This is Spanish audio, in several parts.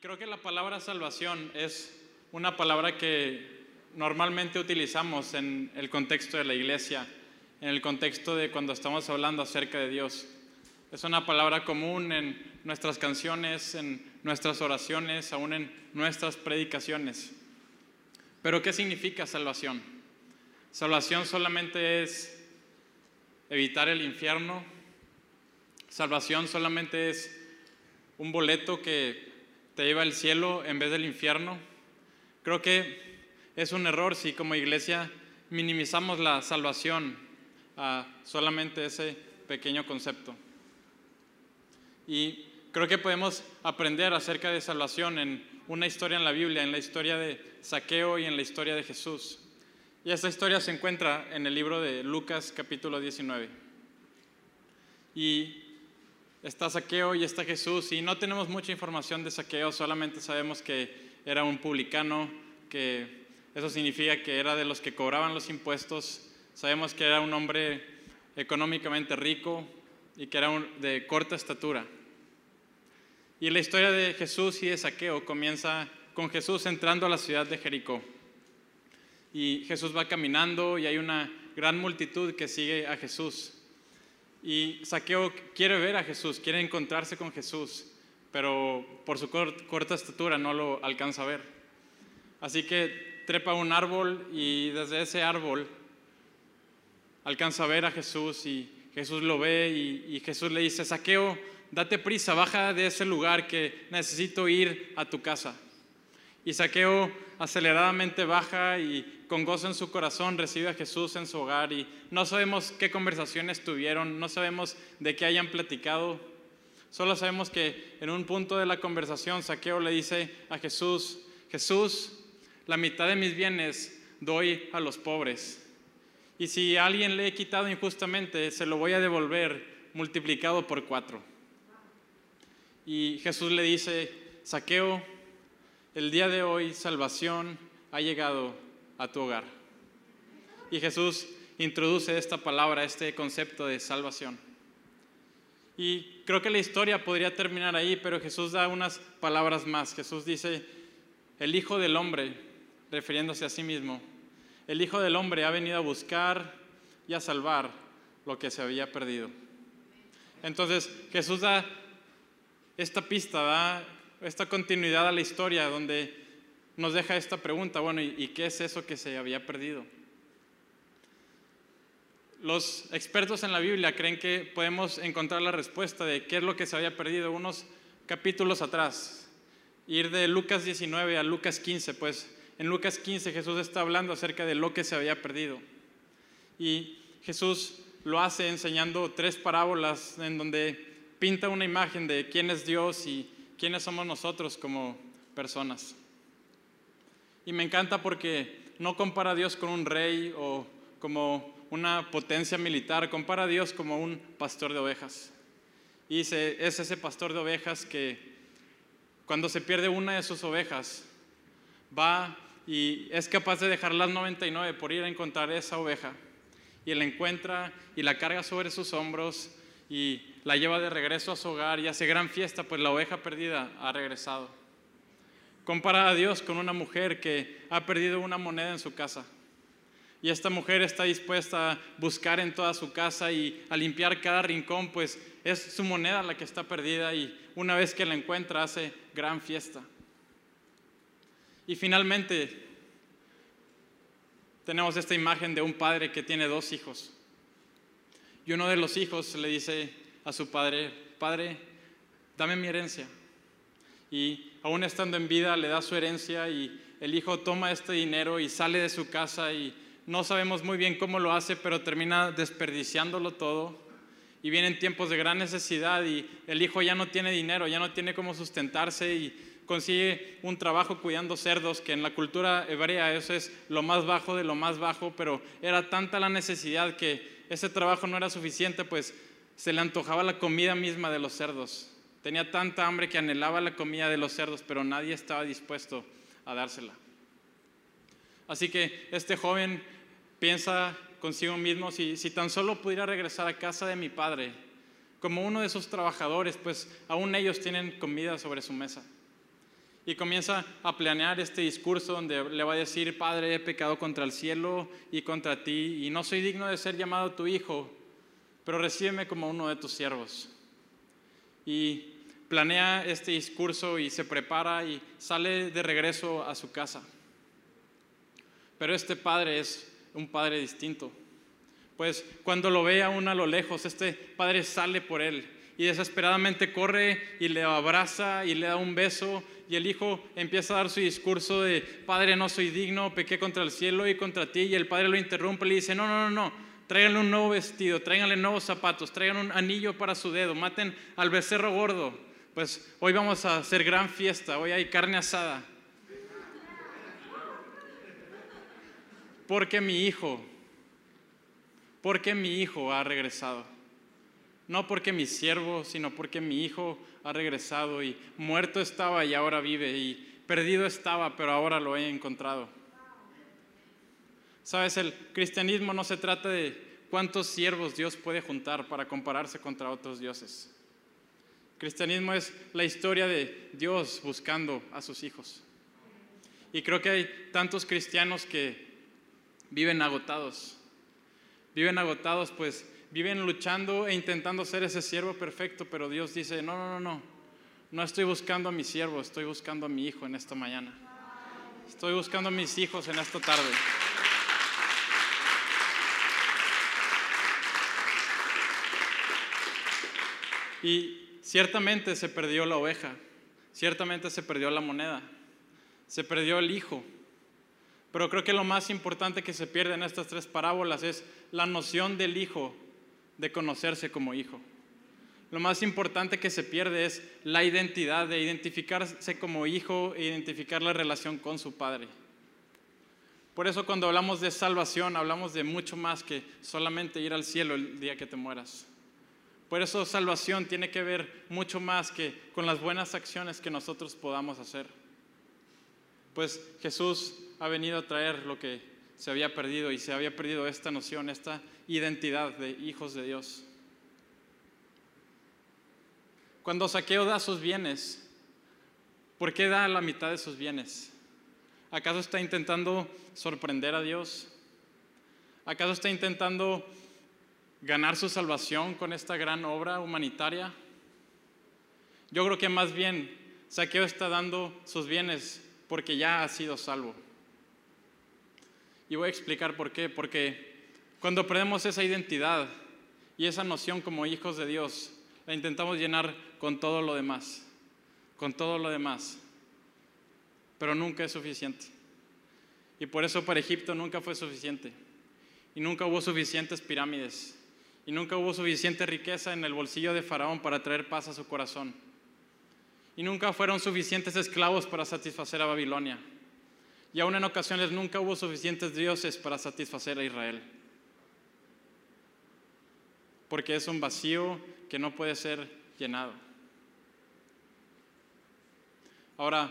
creo que la palabra salvación es una palabra que normalmente utilizamos en el contexto de la iglesia, en el contexto de cuando estamos hablando acerca de Dios. Es una palabra común en nuestras canciones, en nuestras oraciones, aún en nuestras predicaciones. Pero ¿qué significa salvación? Salvación solamente es evitar el infierno. Salvación solamente es un boleto que te lleva al cielo en vez del infierno. Creo que es un error si como iglesia minimizamos la salvación a solamente ese pequeño concepto. Y creo que podemos aprender acerca de salvación en una historia en la Biblia, en la historia de Saqueo y en la historia de Jesús. Y esta historia se encuentra en el libro de Lucas capítulo 19. Y está Saqueo y está Jesús y no tenemos mucha información de Saqueo, solamente sabemos que era un publicano, que eso significa que era de los que cobraban los impuestos, sabemos que era un hombre económicamente rico y que era de corta estatura. Y la historia de Jesús y de Saqueo comienza con Jesús entrando a la ciudad de Jericó. Y Jesús va caminando y hay una gran multitud que sigue a Jesús. Y Saqueo quiere ver a Jesús, quiere encontrarse con Jesús, pero por su corta estatura no lo alcanza a ver. Así que trepa un árbol y desde ese árbol alcanza a ver a Jesús y Jesús lo ve y, y Jesús le dice, Saqueo, date prisa, baja de ese lugar que necesito ir a tu casa. Y Saqueo aceleradamente baja y con gozo en su corazón recibe a Jesús en su hogar y no sabemos qué conversaciones tuvieron, no sabemos de qué hayan platicado, solo sabemos que en un punto de la conversación Saqueo le dice a Jesús, Jesús, la mitad de mis bienes doy a los pobres. Y si a alguien le he quitado injustamente, se lo voy a devolver multiplicado por cuatro. Y Jesús le dice, Saqueo, el día de hoy salvación ha llegado a tu hogar. Y Jesús introduce esta palabra, este concepto de salvación. Y creo que la historia podría terminar ahí, pero Jesús da unas palabras más. Jesús dice, el Hijo del Hombre, refiriéndose a sí mismo, el Hijo del Hombre ha venido a buscar y a salvar lo que se había perdido. Entonces Jesús da esta pista, da esta continuidad a la historia donde nos deja esta pregunta, bueno, ¿y, qué es eso que se había perdido? Los expertos en la Biblia creen que podemos encontrar la respuesta de qué es lo que se había perdido unos capítulos atrás. Ir de Lucas 19 a Lucas 15, pues en Lucas 15 Jesús está hablando acerca de lo que se había perdido. Y Jesús lo hace enseñando tres parábolas en donde pinta una imagen de quién es Dios y quiénes somos nosotros como personas. Y me encanta porque no compara a Dios con un rey o como una potencia militar, compara a Dios como un pastor de ovejas. Y es ese pastor de ovejas que cuando se pierde una de sus ovejas, va y es capaz de dejar las 99 por ir a encontrar esa oveja. Y la encuentra y la carga sobre sus hombros y la lleva de regreso a su hogar y hace gran fiesta, pues la oveja perdida ha regresado. Compara a Dios con una mujer que ha perdido una moneda en su casa. Y esta mujer está dispuesta a buscar en toda su casa y a limpiar cada rincón, pues es su moneda la que está perdida y una vez que la encuentra hace gran fiesta. Y finalmente tenemos esta imagen de un padre que tiene dos hijos. Y uno de los hijos le dice a su padre, padre, dame mi herencia. Y aún estando en vida le da su herencia y el hijo toma este dinero y sale de su casa y no sabemos muy bien cómo lo hace, pero termina desperdiciándolo todo. Y vienen tiempos de gran necesidad y el hijo ya no tiene dinero, ya no tiene cómo sustentarse y consigue un trabajo cuidando cerdos, que en la cultura hebrea eso es lo más bajo de lo más bajo, pero era tanta la necesidad que ese trabajo no era suficiente, pues se le antojaba la comida misma de los cerdos. Tenía tanta hambre que anhelaba la comida de los cerdos, pero nadie estaba dispuesto a dársela. Así que este joven piensa consigo mismo, si, tan solo pudiera regresar a casa de mi padre, como uno de sus trabajadores, pues aún ellos tienen comida sobre su mesa. y comienza a planear este discurso donde le va a decir, Padre, he pecado contra el cielo y contra ti, y no soy digno de ser llamado tu hijo, pero recíbeme como uno de tus siervos. Y planea este discurso y se prepara y sale de regreso a su casa. Pero este padre es un padre distinto. Pues cuando lo ve aún a lo lejos, este padre sale por él y desesperadamente corre y le abraza y le da un beso y el hijo empieza a dar su discurso de, Padre, no soy digno, pequé contra el cielo y contra ti, y el padre lo interrumpe y le dice, no, no, no, no, tráiganle un nuevo vestido, tráiganle nuevos zapatos, traigan un anillo para su dedo, maten al becerro gordo, pues hoy vamos a hacer gran fiesta, hoy hay carne asada. Porque mi hijo, porque mi hijo ha regresado no porque mi siervo, sino porque mi hijo ha regresado y muerto estaba y ahora vive y perdido estaba, pero ahora lo he encontrado. Sabes, el cristianismo no se trata de cuántos siervos Dios puede juntar para compararse contra otros dioses. Cristianismo es la historia de Dios buscando a sus hijos. Y creo que hay tantos cristianos que viven agotados. Viven agotados pues viven luchando e intentando ser ese siervo perfecto, pero Dios dice, no, no, no, no, no estoy buscando a mi siervo, estoy buscando a mi hijo en esta mañana. Estoy buscando a mis hijos en esta tarde. Y ciertamente se perdió la oveja, ciertamente se perdió la moneda, se perdió el hijo. Pero creo que lo más importante que se pierde en estas tres parábolas es la noción del hijo de conocerse como hijo. Lo más importante que se pierde es la identidad, de identificarse como hijo e identificar la relación con su padre. Por eso cuando hablamos de salvación, hablamos de mucho más que solamente ir al cielo el día que te mueras. Por eso salvación tiene que ver mucho más que con las buenas acciones que nosotros podamos hacer. Pues Jesús ha venido a traer lo que se había perdido y se había perdido esta noción, esta identidad de hijos de Dios. Cuando Saqueo da sus bienes, ¿por qué da la mitad de sus bienes? ¿Acaso está intentando sorprender a Dios? ¿Acaso está intentando ganar su salvación con esta gran obra humanitaria? Yo creo que más bien Saqueo está dando sus bienes porque ya ha sido salvo. Y voy a explicar por qué. Porque cuando perdemos esa identidad y esa noción como hijos de Dios, la intentamos llenar con todo lo demás, con todo lo demás. Pero nunca es suficiente. Y por eso para Egipto nunca fue suficiente. Y nunca hubo suficientes pirámides. Y nunca hubo suficiente riqueza en el bolsillo de Faraón para traer paz a su corazón. Y nunca fueron suficientes esclavos para satisfacer a Babilonia. Y aún en ocasiones nunca hubo suficientes dioses para satisfacer a Israel. Porque es un vacío que no puede ser llenado. Ahora,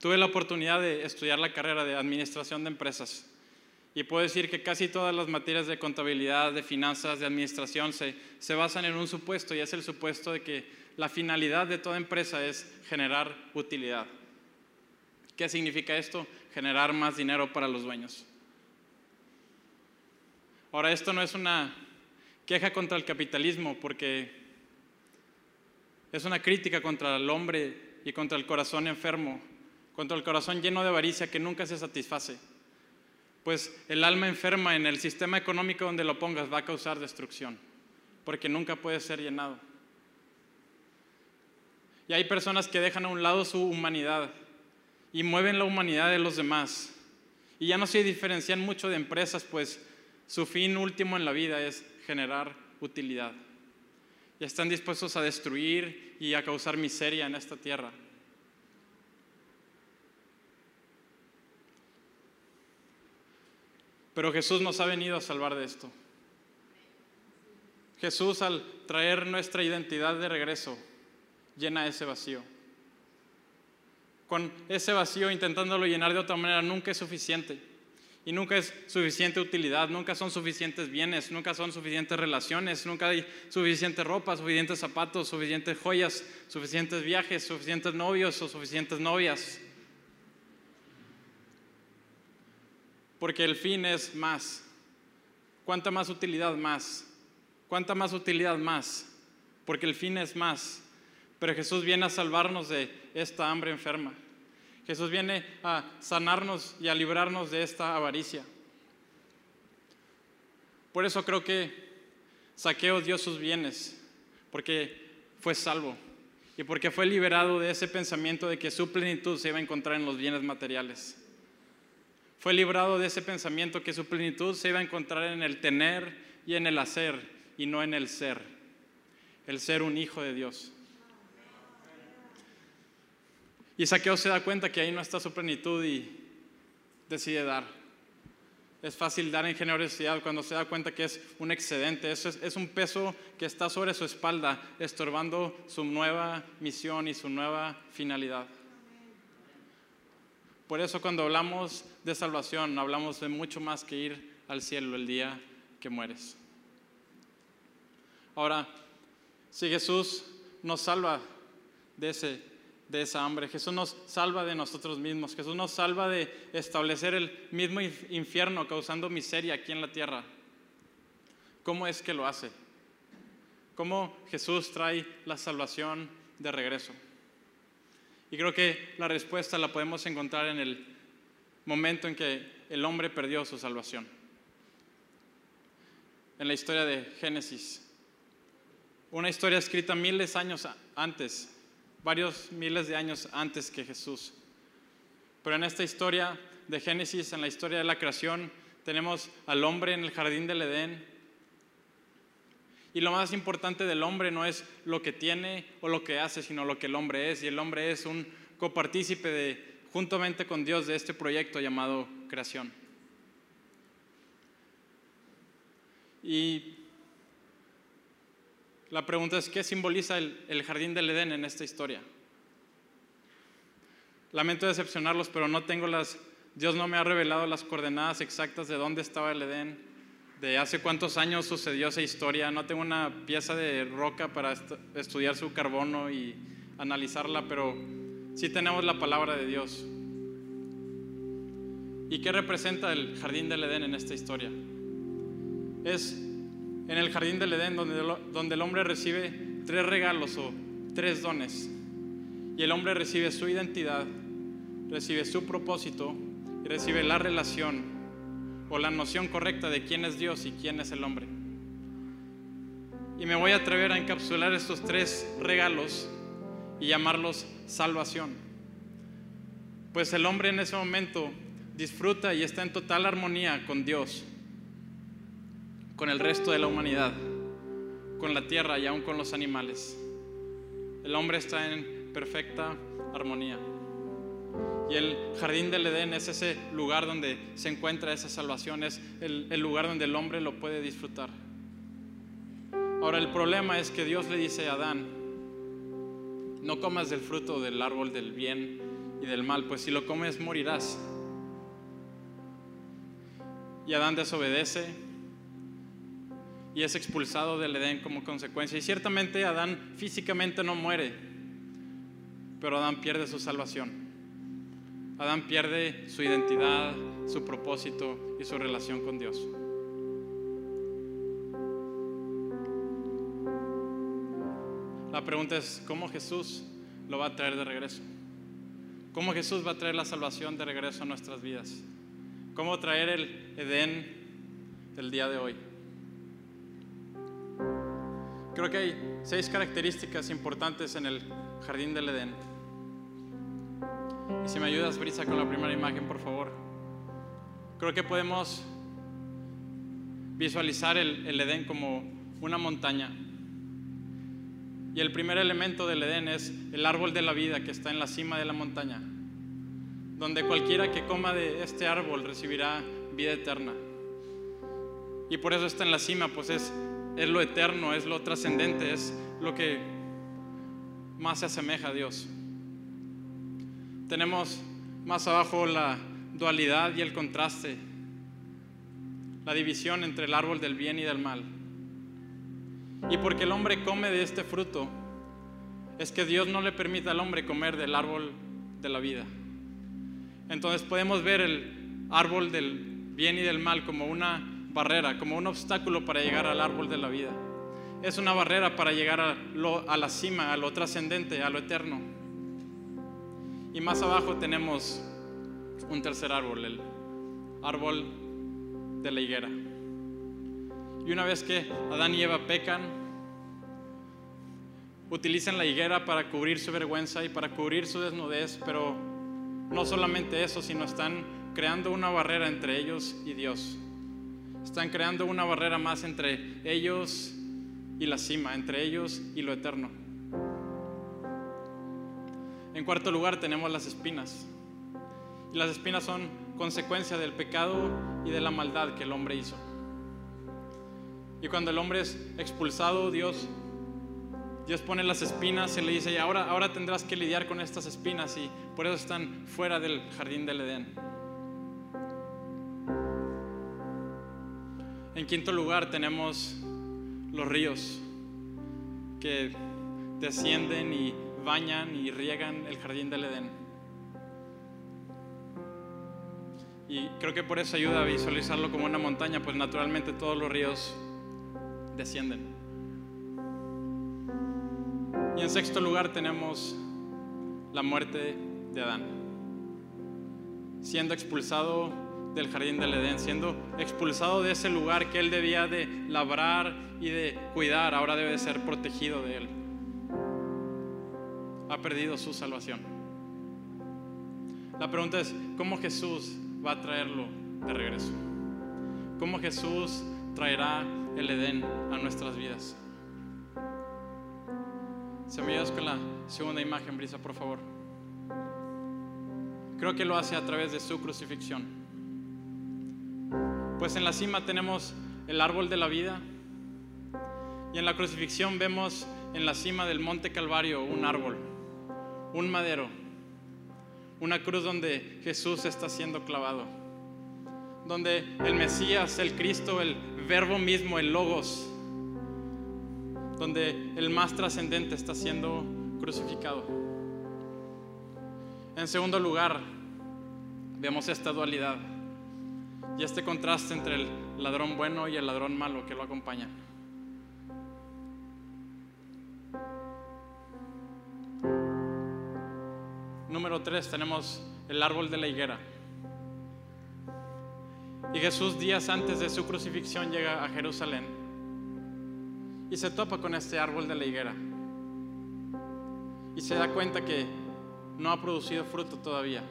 tuve la oportunidad de estudiar la carrera de administración de empresas y puedo decir que casi todas las materias de contabilidad, de finanzas, de administración se, se basan en un supuesto y es el supuesto de que la finalidad de toda empresa es generar utilidad. ¿Qué significa esto? Generar más dinero para los dueños. Ahora, esto no es una queja contra el capitalismo, porque es una crítica contra el hombre y contra el corazón enfermo, contra el corazón lleno de avaricia que nunca se satisface. Pues el alma enferma en el sistema económico donde lo pongas va a causar destrucción, porque nunca puede ser llenado. Y hay personas que dejan a un lado su humanidad y mueven la humanidad de los demás. Y ya no se diferencian mucho de empresas, pues su fin último en la vida es generar utilidad. Y están dispuestos a destruir y a causar miseria en esta tierra. Pero Jesús nos ha venido a salvar de esto. Jesús al traer nuestra identidad de regreso llena ese vacío con ese vacío intentándolo llenar de otra manera nunca es suficiente. Y nunca es suficiente utilidad, nunca son suficientes bienes, nunca son suficientes relaciones, nunca hay suficiente ropa, suficientes zapatos, suficientes joyas, suficientes viajes, suficientes novios o suficientes novias. Porque el fin es más. ¿Cuánta más utilidad más? ¿Cuánta más utilidad más? Porque el fin es más. Pero Jesús viene a salvarnos de esta hambre enferma. Jesús viene a sanarnos y a librarnos de esta avaricia. Por eso creo que Saqueo dio sus bienes, porque fue salvo y porque fue liberado de ese pensamiento de que su plenitud se iba a encontrar en los bienes materiales. Fue librado de ese pensamiento que su plenitud se iba a encontrar en el tener y en el hacer y no en el ser, el ser un hijo de Dios. Y Saqueo se da cuenta que ahí no está su plenitud y decide dar. Es fácil dar en generosidad cuando se da cuenta que es un excedente, es, es un peso que está sobre su espalda, estorbando su nueva misión y su nueva finalidad. Por eso cuando hablamos de salvación, hablamos de mucho más que ir al cielo el día que mueres. Ahora, si Jesús nos salva de ese de esa hambre. Jesús nos salva de nosotros mismos. Jesús nos salva de establecer el mismo infierno causando miseria aquí en la tierra. ¿Cómo es que lo hace? ¿Cómo Jesús trae la salvación de regreso? Y creo que la respuesta la podemos encontrar en el momento en que el hombre perdió su salvación. En la historia de Génesis. Una historia escrita miles de años antes varios miles de años antes que Jesús. Pero en esta historia de Génesis, en la historia de la creación, tenemos al hombre en el jardín del Edén. Y lo más importante del hombre no es lo que tiene o lo que hace, sino lo que el hombre es. Y el hombre es un copartícipe de, juntamente con Dios, de este proyecto llamado creación. Y la pregunta es, ¿qué simboliza el, jardín del Edén en esta historia? Lamento decepcionarlos, pero no tengo las, Dios no me ha revelado las coordenadas exactas de dónde estaba el Edén, de hace cuántos años sucedió esa historia. No tengo una pieza de roca para estudiar su carbono y analizarla, pero sí tenemos la palabra de Dios. ¿Y qué representa el jardín del Edén en esta historia? Es en el jardín del Edén, donde, donde el hombre recibe tres regalos o tres dones. Y el hombre recibe su identidad, recibe su propósito y recibe la relación o la noción correcta de quién es Dios y quién es el hombre. Y me voy a atrever a encapsular estos tres regalos y llamarlos salvación. Pues el hombre en ese momento disfruta y está en total armonía con Dios con el resto de la humanidad, con la tierra y aún con los animales. El hombre está en perfecta armonía. Y el jardín del Edén es ese lugar donde se encuentra esa salvación, es el, lugar donde el hombre lo puede disfrutar. Ahora el problema es que Dios le dice a Adán, no comas del fruto del árbol del bien y del mal, pues si lo comes morirás. Y Adán desobedece y es expulsado del Edén como consecuencia. Y ciertamente Adán físicamente no muere, pero Adán pierde su salvación. Adán pierde su identidad, su propósito y su relación con Dios. La pregunta es, ¿cómo Jesús lo va a traer de regreso? ¿Cómo Jesús va a traer la salvación de regreso a nuestras vidas? ¿Cómo traer el Edén el día de hoy? Creo que hay seis características importantes en el jardín del Edén. Si me ayudas, Brisa, con la primera imagen, por favor. Creo que podemos visualizar el, el Edén como una montaña. Y el primer elemento del Edén es el árbol de la vida que está en la cima de la montaña, donde cualquiera que coma de este árbol recibirá vida eterna. Y por eso está en la cima, pues es es lo eterno, es lo trascendente, es lo que más se asemeja a Dios. Tenemos más abajo la dualidad y el contraste la división entre el árbol del bien y del mal. Y porque el hombre come de este fruto, es que Dios no le permite al hombre comer del árbol de la vida. Entonces podemos ver el árbol del bien y del mal como una barrera, como un obstáculo para llegar al árbol de la vida. Es una barrera para llegar a, a la cima, a lo trascendente, a lo eterno. Y más abajo tenemos un tercer árbol, el árbol de la higuera. Y una vez que Adán y Eva pecan, utilizan la higuera para cubrir su vergüenza y para cubrir su desnudez, pero no solamente eso, sino están creando una barrera entre ellos y Dios. Están creando una barrera más entre ellos y la cima, entre ellos y lo eterno. En cuarto lugar tenemos las espinas. Y las espinas son consecuencia del pecado y de la maldad que el hombre hizo. Y cuando el hombre es expulsado, Dios, Dios pone las espinas y le dice, y ahora, ahora tendrás que lidiar con estas espinas y por eso están fuera del jardín del Edén. En quinto lugar tenemos los ríos que descienden y bañan y riegan el jardín del Edén. Y creo que por eso ayuda a visualizarlo como una montaña, pues naturalmente todos los ríos descienden. Y en sexto lugar tenemos la muerte de Adán, siendo expulsado del jardín del Edén, siendo expulsado de ese lugar que él debía de labrar y de cuidar, ahora debe de ser protegido de él. Ha perdido su salvación. La pregunta es, ¿cómo Jesús va a traerlo de regreso? ¿Cómo Jesús traerá el Edén a nuestras vidas? Se me ayudas con la segunda imagen, Brisa, por favor. Creo que lo hace a través de su crucifixión. Pues en la cima tenemos el árbol de la vida y en la crucifixión vemos en la cima del monte Calvario un árbol, un madero, una cruz donde Jesús está siendo clavado, donde el Mesías, el Cristo, el verbo mismo, el logos, donde el más trascendente está siendo crucificado. En segundo lugar, vemos esta dualidad y este contraste entre el ladrón bueno y el ladrón malo que lo acompaña. Número tres, tenemos el árbol de la higuera. Y Jesús días antes de su crucifixión llega a Jerusalén y se topa con este árbol de la higuera. Y se da cuenta que no ha producido fruto todavía.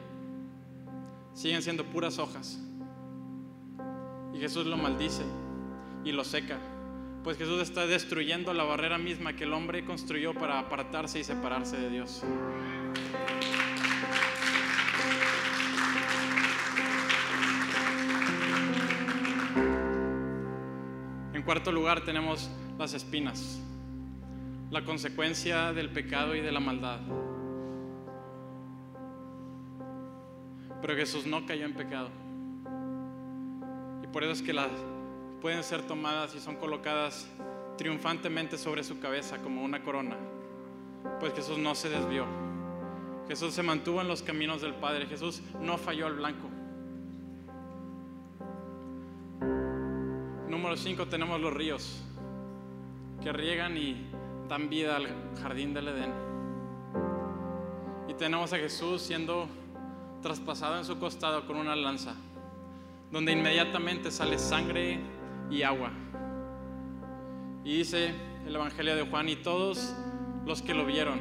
Siguen siendo puras hojas. Y Jesús lo maldice y lo seca. Pues Jesús está destruyendo la barrera misma que el hombre construyó para apartarse y separarse de Dios. Cuarto lugar tenemos las espinas, la consecuencia del pecado y de la maldad. Pero Jesús no cayó en pecado por eso es que las pueden ser tomadas y son colocadas triunfantemente sobre su cabeza como una corona. Pues Jesús no se desvió. Jesús se mantuvo en los caminos del Padre. Jesús no falló al blanco. Número 5 tenemos los ríos que riegan y dan vida al jardín del Edén. Y tenemos a Jesús siendo traspasado en su costado con una lanza donde inmediatamente sale sangre y agua. Y dice el Evangelio de Juan, y todos los que lo vieron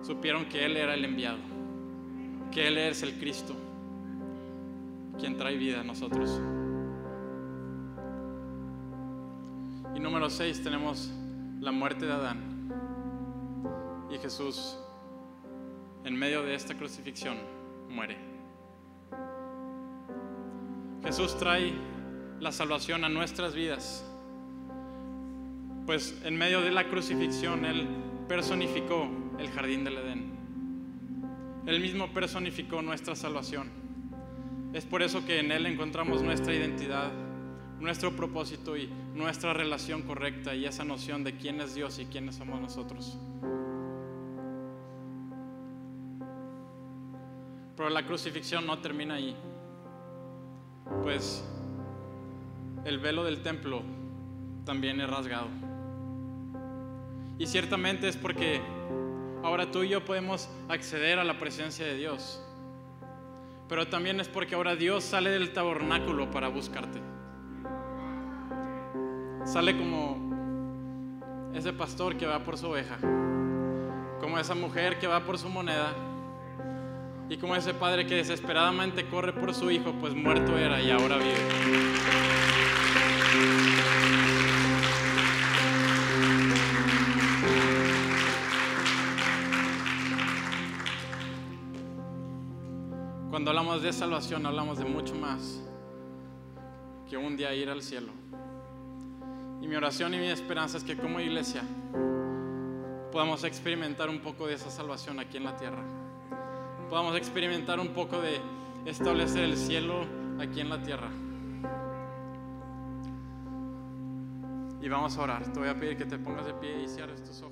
supieron que Él era el enviado, que Él es el Cristo, quien trae vida a nosotros. Número 6 tenemos la muerte de Adán. Y Jesús, en medio de esta crucifixión, muere. Jesús trae la salvación a nuestras vidas. Pues en medio de la crucifixión Él personificó el jardín del Edén. Él mismo personificó nuestra salvación. Es por eso que en Él encontramos nuestra identidad, nuestro propósito y nuestra relación correcta y esa noción de quién es Dios y quiénes somos nosotros. Pero la crucifixión no termina ahí. Pues el velo del templo también es rasgado. Y ciertamente es porque ahora tú y yo podemos acceder a la presencia de Dios. Pero también es porque ahora Dios sale del tabernáculo para buscarte. Sale como ese pastor que va por su oveja, como esa mujer que va por su moneda y como ese padre que desesperadamente corre por su hijo, pues muerto era y ahora vive. Cuando hablamos de salvación, hablamos de mucho más que un día ir al cielo. Y mi oración y mi esperanza es que como iglesia podamos experimentar un poco de esa salvación aquí en la tierra. Podamos experimentar un poco de establecer el cielo aquí en la tierra. Y vamos a orar. Te voy a pedir que te pongas de pie y cierres tus ojos.